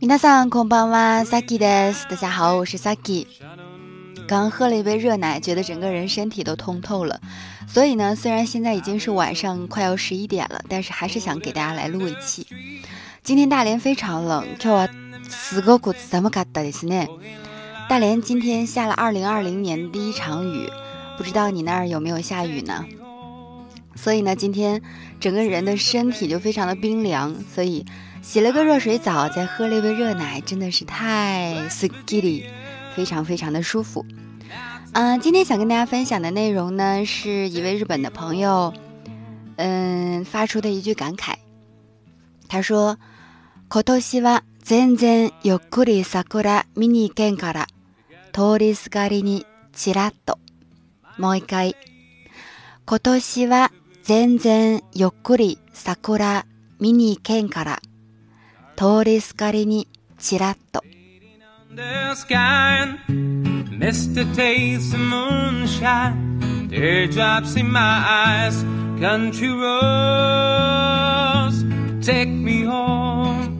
皆さんこんばんは，Saki です。大家好，我是 Saki。刚喝了一杯热奶，觉得整个人身体都通透了。所以呢，虽然现在已经是晚上快要十一点了，但是还是想给大家来录一期。今天大连非常冷，今日はすごく寒かったですね。大连今天下了二零二零年第一场雨，不知道你那儿有没有下雨呢？ 所以呢，今天整个人的身体就非常的冰凉，所以洗了个热水澡，再喝了一杯热奶，真的是太 s k i l y 非常非常的舒服。嗯，今天想跟大家分享的内容呢，是一位日本的朋友，嗯，发出的一句感慨。他说：“今年は全然ゆっくり桜見に行けんから、通りすがりにちらっと。もう一回。今年は 全然ゆっくり桜見に行けんから、通りすがりにちらっと。 the sky and Mr. Taste of moonshine Teardrops in my eyes Country roads Take me home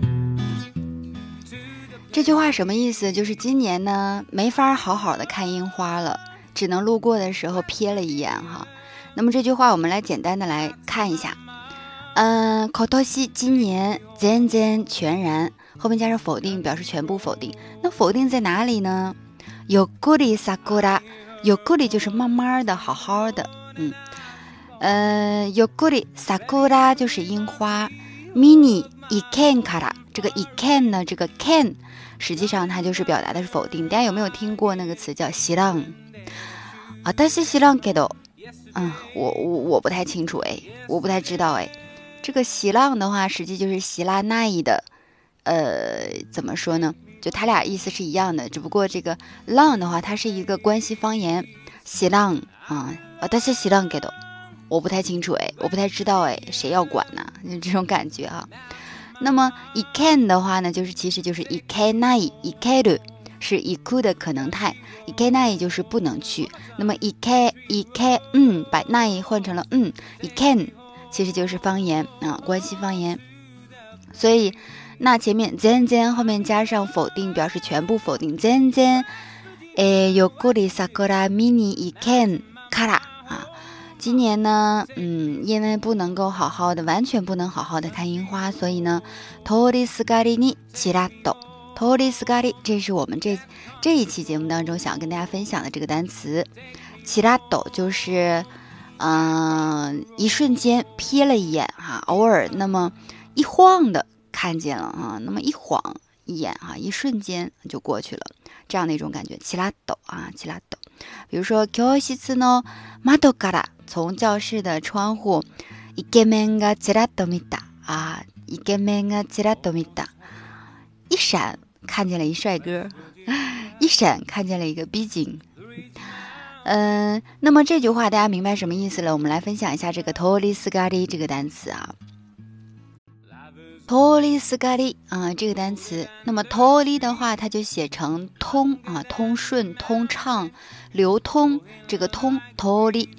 这句话什么意思？就是今年呢，没法好好的看樱花了，只能路过的时候瞥了一眼哈。 那么这句话我们来简单的来看一下。嗯，口头西今年全然全然，后面加上否定，表示全部否定。那否定在哪里呢？有故里萨古拉，有故里就是慢慢的、好好的，嗯，呃，有故里萨古拉就是樱花，mini i can 卡拉，这个 i can 呢，这个 can 实际上它就是表达的是否定。大家有没有听过那个词叫希浪？啊，但是希浪给的，嗯，我我我不太清楚哎，我不太知道哎。这个希浪的话，实际就是希拉那伊的，呃，怎么说呢？就它俩意思是一样的，只不过这个浪的话，它是一个关西方言，希浪啊，啊，但是希浪给的，我不太清楚哎，我不太知道哎，谁要管呢？就这种感觉哈。那么 i can 的话呢，就是其实就是 i can 那伊 i can 是 i could 的可能态 i can 那伊就是不能去。那么 i can i can 嗯，把那伊换成了嗯 i can。其实就是方言啊，关西方言。所以，那前面全然后面加上否定，表示全部否定。全然，诶，有故里萨克拉ミニ一 can 卡拉啊。今年呢，嗯，因为不能够好好的，完全不能好好的看樱花，所以呢，通りすがりにちらっと。 通りすがり，这是我们这这一期节目当中想要跟大家分享的这个单词。ちらっと就是。嗯，一瞬间瞥了一眼哈，偶尔那么一晃的看见了啊，那么一晃一眼哈，一瞬间就过去了，这样的一种感觉。チラッと啊，チラッと。比如说教室の窓から从教室的窗户，イケメンがチラッと見た啊，イケメンがチラッと見た， 一闪看见了一帅哥，一闪看见了一个逼景。嗯，那么这句话大家明白什么意思了？我们来分享一下这个 “toli sgari” 这个单词啊。“toli sgari” 啊，这个单词，那么 “toli” 的话，它就写成通啊，通顺、通畅、流通，这个通 “toli”。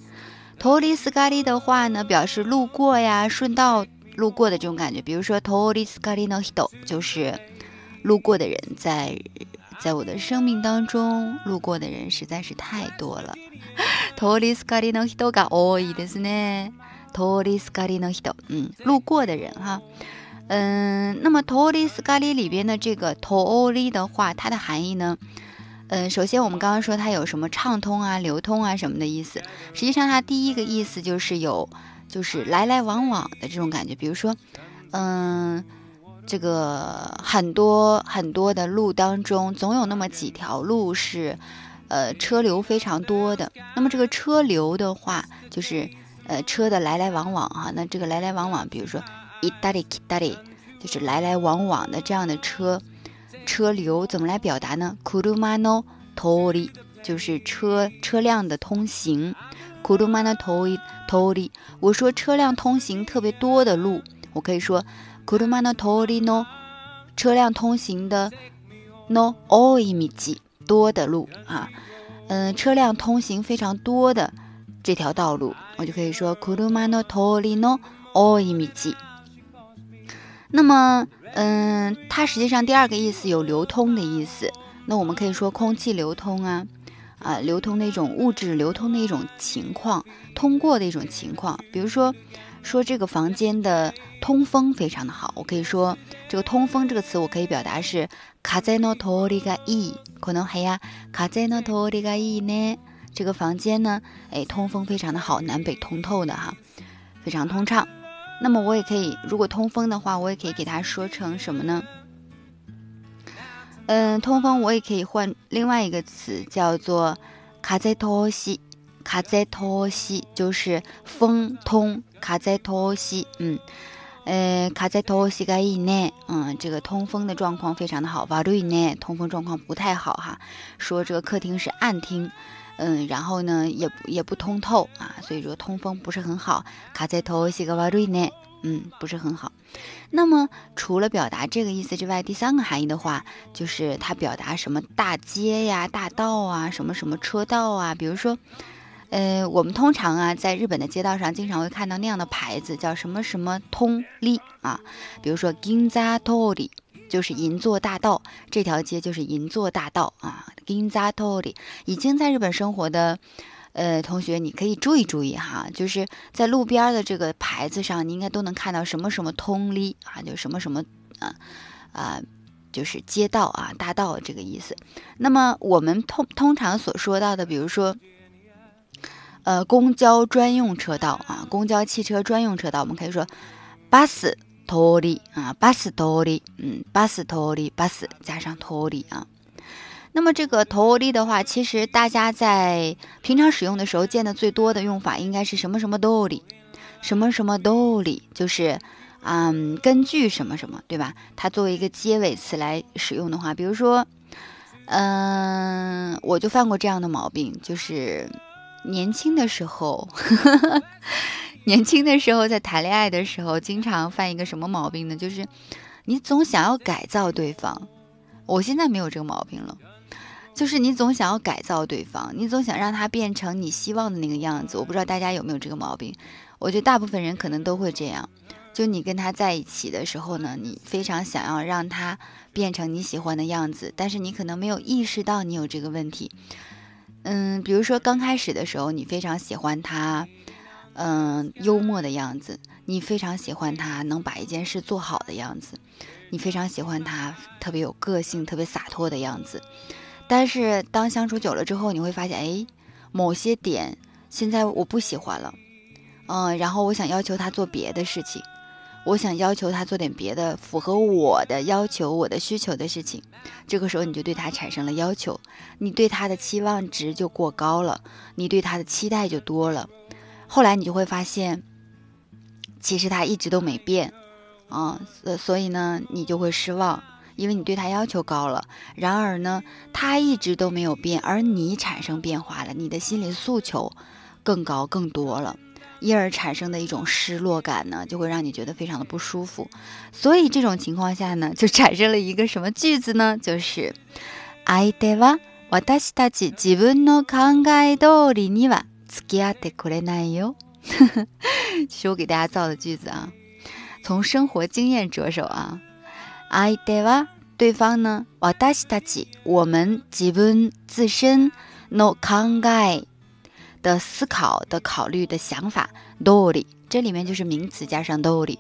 “toli sgari” 的话呢，表示路过呀、顺道路过的这种感觉。比如说 “toli sgari no hito” 就是路过的人在。在我的生命当中，路过的人实在是太多了。通りすがりの人が多いですね。通りすがりの人，嗯，路过的人哈，嗯，那么通りすがり里边的这个通り的话，它的含义呢，嗯，首先我们刚刚说它有什么畅通啊、流通啊什么的意思，实际上它第一个意思就是有，就是来来往往的这种感觉。比如说，嗯。 这个很多很多的路当中，总有那么几条路是，呃，车流非常多的。那么这个车流的话，就是呃车的来来往往哈。那这个来来往往，比如说一达里 k 达里，就是来来往往的这样的车车流，怎么来表达呢？？kuru mano tori，就是车车辆的通行。kuru mano tori tori，，我说车辆通行特别多的路，我可以说。車の通りの车辆通行的の多い道多的路啊，嗯，车辆通行非常多的这条道路，我就可以说車の通りの 哦一米几。那么，嗯，它实际上第二个意思有流通的意思。那我们可以说空气流通啊，啊，流通的一种物质流通的一种情况，通过的一种情况。比如说，说这个房间的 通风非常的好，我可以说这个通风这个词，我可以表达是風の通りがいい。可能还呀，風の通りがいい呢。这个房间呢，哎，通风非常的好，南北通透的哈，非常通畅。那么我也可以，如果通风的话，我也可以给它说成什么呢？嗯，通风我也可以换另外一个词，叫做卡在托西，卡在托西就是风通，卡在托西，嗯， 呃，卡在头膝盖以内，嗯，这个通风的状况非常的好，瓦瑞内通风状况不太好哈，说这个客厅是暗厅。嗯，然后呢，也也不通透啊，所以说通风不是很好。卡在头西个瓦瑞内，嗯，不是很好。那么除了表达这个意思之外，第三个含义的话，就是它表达什么大街呀、大道啊、什么什么车道啊。比如说，呃，我们通常啊，在日本的街道上经常会看到那样的牌子，叫什么什么通利啊。比如说，Ginza Tori。就是银座大道，这条街就是银座大道啊 Ginza Tori 已经在日本生活的，呃，同学，你可以注意注意哈，就是在路边的这个牌子上，你应该都能看到什么什么通里啊，就什么什么啊啊，就是街道啊，大道这个意思。那么我们通通常所说到的，比如说，呃，公交专用车道啊，公交汽车专用车道，我们可以说，bus。通り啊，巴士通り，嗯，巴士通り，巴士加上通り啊。那么这个通り的话，其实大家在平常使用的时候见的最多的用法应该是什么什么通り，什么什么通り，就是嗯，根据什么什么，对吧？它作为一个结尾词来使用的话，比如说，嗯，我就犯过这样的毛病，就是 年轻的时候。年轻的时候，在谈恋爱的时候，经常犯一个什么毛病呢？就是你总想要改造对方。我现在没有这个毛病了，就是你总想要改造对方，你总想让他变成你希望的那个样子。我不知道大家有没有这个毛病？我觉得大部分人可能都会这样。就你跟他在一起的时候呢，你非常想要让他变成你喜欢的样子，但是你可能没有意识到你有这个问题。嗯，比如说刚开始的时候，你非常喜欢他。嗯，幽默的样子，你非常喜欢他能把一件事做好的样子，你非常喜欢他特别有个性、特别洒脱的样子。但是当相处久了之后，你会发现，哎，某些点现在我不喜欢了，嗯，然后我想要求他做别的事情，我想要求他做点别的符合我的要求、我的需求的事情。这个时候你就对他产生了要求，你对他的期望值就过高了，你对他的期待就多了。后来你就会发现，其实他一直都没变，啊，所所以呢，你就会失望，因为你对他要求高了。然而呢，他一直都没有变，而你产生变化了，你的心理诉求更高更多了，因而产生的一种失落感呢，就会让你觉得非常的不舒服。所以这种情况下呢，就产生了一个什么句子呢？就是相手は私たち自分の考え通りには。付き合ってくれないよ。是我给大家造的句子啊，从生活经验着手啊。相手は对方呢，私たち我们自分自身の考え 的思考的考虑的想法通り，这里面就是名词加上通り。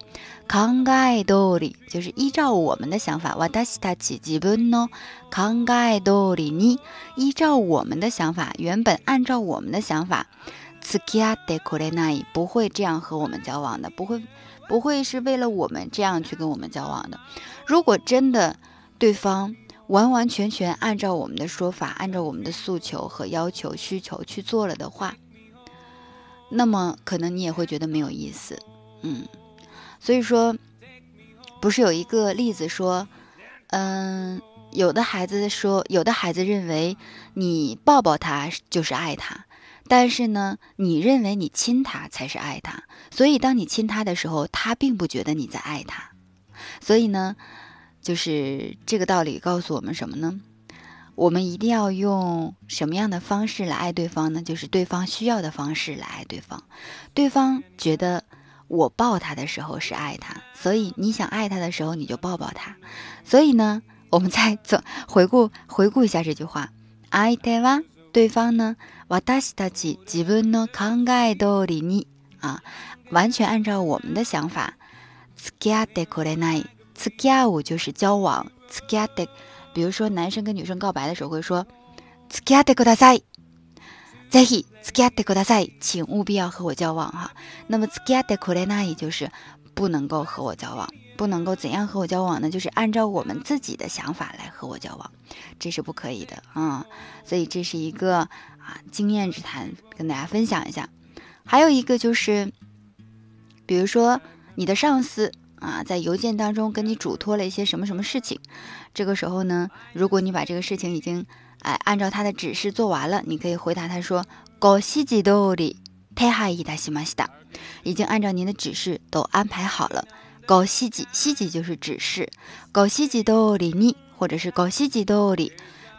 考え通り就是依照我们的想法，私たち自分の考え通りに依照我们的想法，原本按照我们的想法，付き合ってくれない不会这样和我们交往的，不会不会是为了我们这样去跟我们交往的。如果真的对方 完完全全按照我们的说法，按照我们的诉求和要求需求去做了的话，那么可能你也会觉得没有意思，嗯。所以说，不是有一个例子说，嗯，有的孩子说，有的孩子认为你抱抱他就是爱他，但是呢，你认为你亲他才是爱他，所以当你亲他的时候，他并不觉得你在爱他。所以呢，就是这个道理告诉我们什么呢？我们一定要用什么样的方式来爱对方呢？就是对方需要的方式来爱对方，对方觉得。 我抱他的时候是爱他，所以你想爱他的时候你就抱抱他。所以呢，我们再走回顾回顾一下这句话，爱对吧？对方呢，私たち自分の考え通りに啊，完全按照我们的想法。付き合ってくれない。 付き合う就是交往。付き合って，比如说男生跟女生告白的时候会说，付き合ってください。ぜひ付き合ってください，请务必要和我交往哈。那么付き合ってくれない就是不能够和我交往，不能够怎样和我交往呢？就是按照我们自己的想法来和我交往，这是不可以的啊。所以这是一个啊经验之谈，跟大家分享一下。还有一个就是，比如说你的上司 啊，在邮件当中跟你嘱托了一些什么什么事情，这个时候呢，如果你把这个事情已经哎按照他的指示做完了，你可以回答他说：“ご指示通り手配いたしました。”已经按照您的指示都安排好了。ご指示，指示就是指示。ご指示通りに，或者是ご指示通り。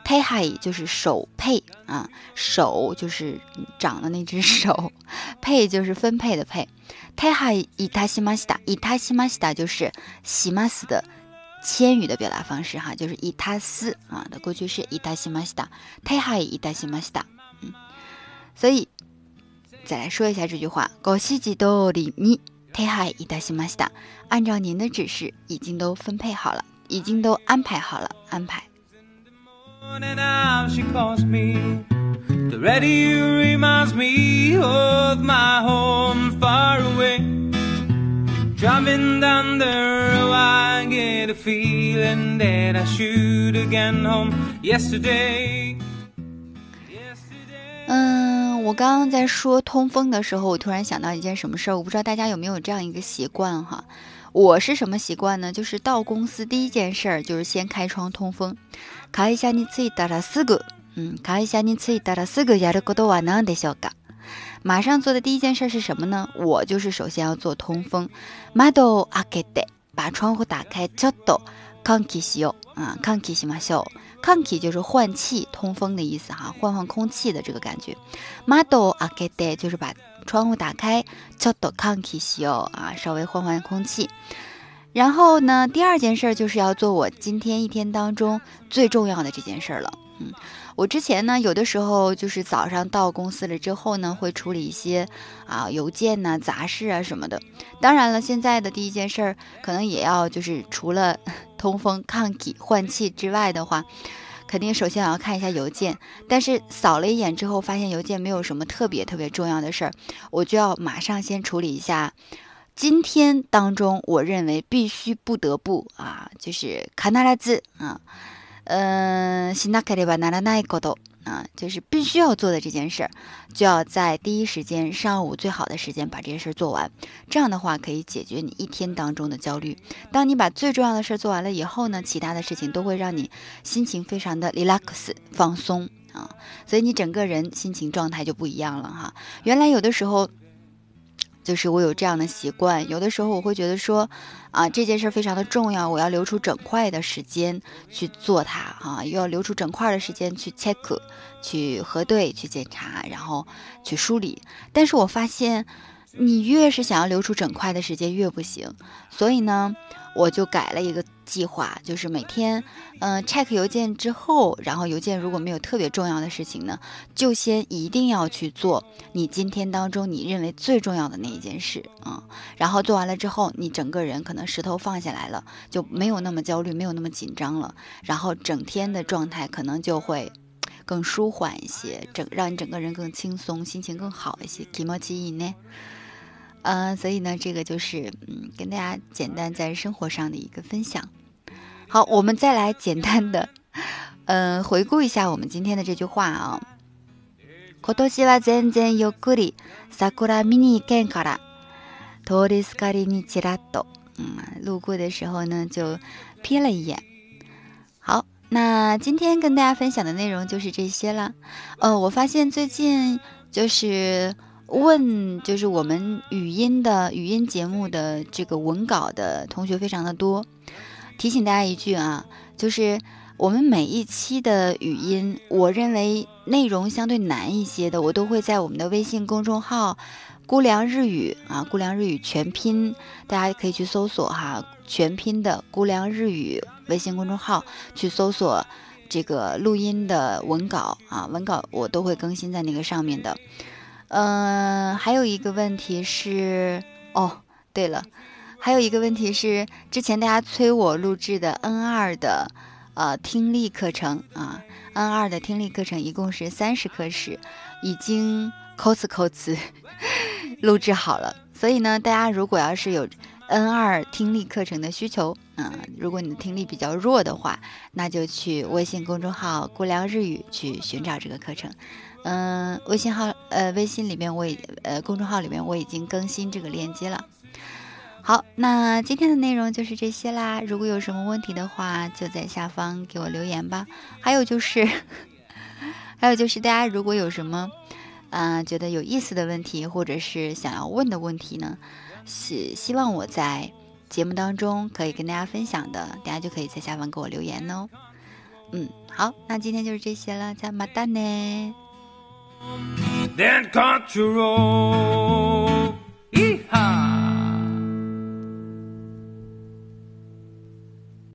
配海就是手配啊，手就是长的那只手，配就是分配的配。 配海伊塔西马西达，伊塔西马西达就是西马斯的千语的表达方式哈，就是伊塔斯啊的过去式伊塔西马西达，配海伊塔西马西达。嗯，所以再来说一下这句话：高西吉多里尼配海伊塔西马西达，按照您的指示已经都分配好了，已经都安排好了，安排。Driving down the road, I get a feeling that I should have gone home yesterday. 嗯，我刚刚在说通风的时候，我突然想到一件什么事儿，我不知道大家有没有这样一个习惯哈。我是什么习惯呢？就是到公司第一件事儿就是先开窗通风。会社に着いたらすぐ、嗯，会社に着いたらすぐやることは何でしょうか？ 马上做的第一件事是什么呢？我就是首先要做通风。窓を開けて、把窗户打开。ちょっと換気しよう。啊，換気しましょう。換気就是换气、通风的意思哈，换换空气的这个感觉。窓を開けて就是把窗户打开。ちょっと換気しよう。啊，稍微换换空气。然后呢，第二件事就是要做我今天一天当中最重要的这件事了。嗯， 我之前呢，有的时候就是早上到公司了之后呢，会处理一些啊邮件呐、杂事啊什么的。当然了，现在的第一件事儿可能也要就是除了 通风、抗体、换气之外的话，肯定首先要看一下邮件。但是扫了一眼之后，发现邮件没有什么特别特别重要的事儿，我就要马上先处理一下。今天当中，我认为必须不得不啊，就是卡纳拉兹啊，嗯，西纳卡里巴纳拉奈高多啊，就是必须要做的这件事儿，就要在第一时间，上午最好的时间把这件事儿做完。这样的话，可以解决你一天当中的焦虑。当你把最重要的事儿做完了以后呢，其他的事情都会让你心情非常的 relax 放松啊，所以你整个人心情状态就不一样了哈。原来有的时候。就是我有这样的习惯，有的时候我会觉得说，啊，这件事非常的重要，我要留出整块的时间去做它，哈，又要留出整块的时间去 check，去核对，去检查，然后去梳理。但是我发现，你越是想要留出整块的时间，越不行。所以呢。我就改了一个计划，就是每天，嗯，check 邮件之后，然后邮件如果没有特别重要的事情呢，就先一定要去做你今天当中你认为最重要的那一件事啊。然后做完了之后，你整个人可能石头放下来了，就没有那么焦虑，没有那么紧张了。然后整天的状态可能就会更舒缓一些，整让你整个人更轻松，心情更好一些。気持ちいいね。 嗯，所以呢，这个就是嗯，跟大家简单在生活上的一个分享。好，我们再来简单的，嗯，回顾一下我们今天的这句话啊。今年は全然ゆっくり桜見に行けんから、通りすがりにちらっと，嗯，路过的时候呢就瞥了一眼。好，那今天跟大家分享的内容就是这些了。呃，我发现最近就是。 问就是我们语音的语音节目的这个文稿的同学非常的多，提醒大家一句啊，就是我们每一期的语音，我认为内容相对难一些的，我都会在我们的微信公众号估量日语啊，估量日语全拼，大家可以去搜索哈，全拼的估量日语微信公众号去搜索这个录音的文稿啊，文稿我都会更新在那个上面的。嗯，还有一个问题是，哦，对了，还有一个问题是，之前大家催我录制的 N 二的呃听力课程啊，N 二的听力课程一共是三十课时，已经。抠词抠词，录制好了。所以呢，大家如果要是有 N 二听力课程的需求，嗯，如果你的听力比较弱的话，那就去微信公众号“估量日语”去寻找这个课程。嗯，微信号呃，微信里面我已呃，公众号里面我已经更新这个链接了。好，那今天的内容就是这些啦。如果有什么问题的话，就在下方给我留言吧。还有就是，还有就是大家如果有什么。嗯，觉得有意思的问题，或者是想要问的问题呢，希希望我在节目当中可以跟大家分享的，大家就可以在下方给我留言哦。嗯，好，那今天就是这些了，加马蛋呢。Then control. Yeehaw!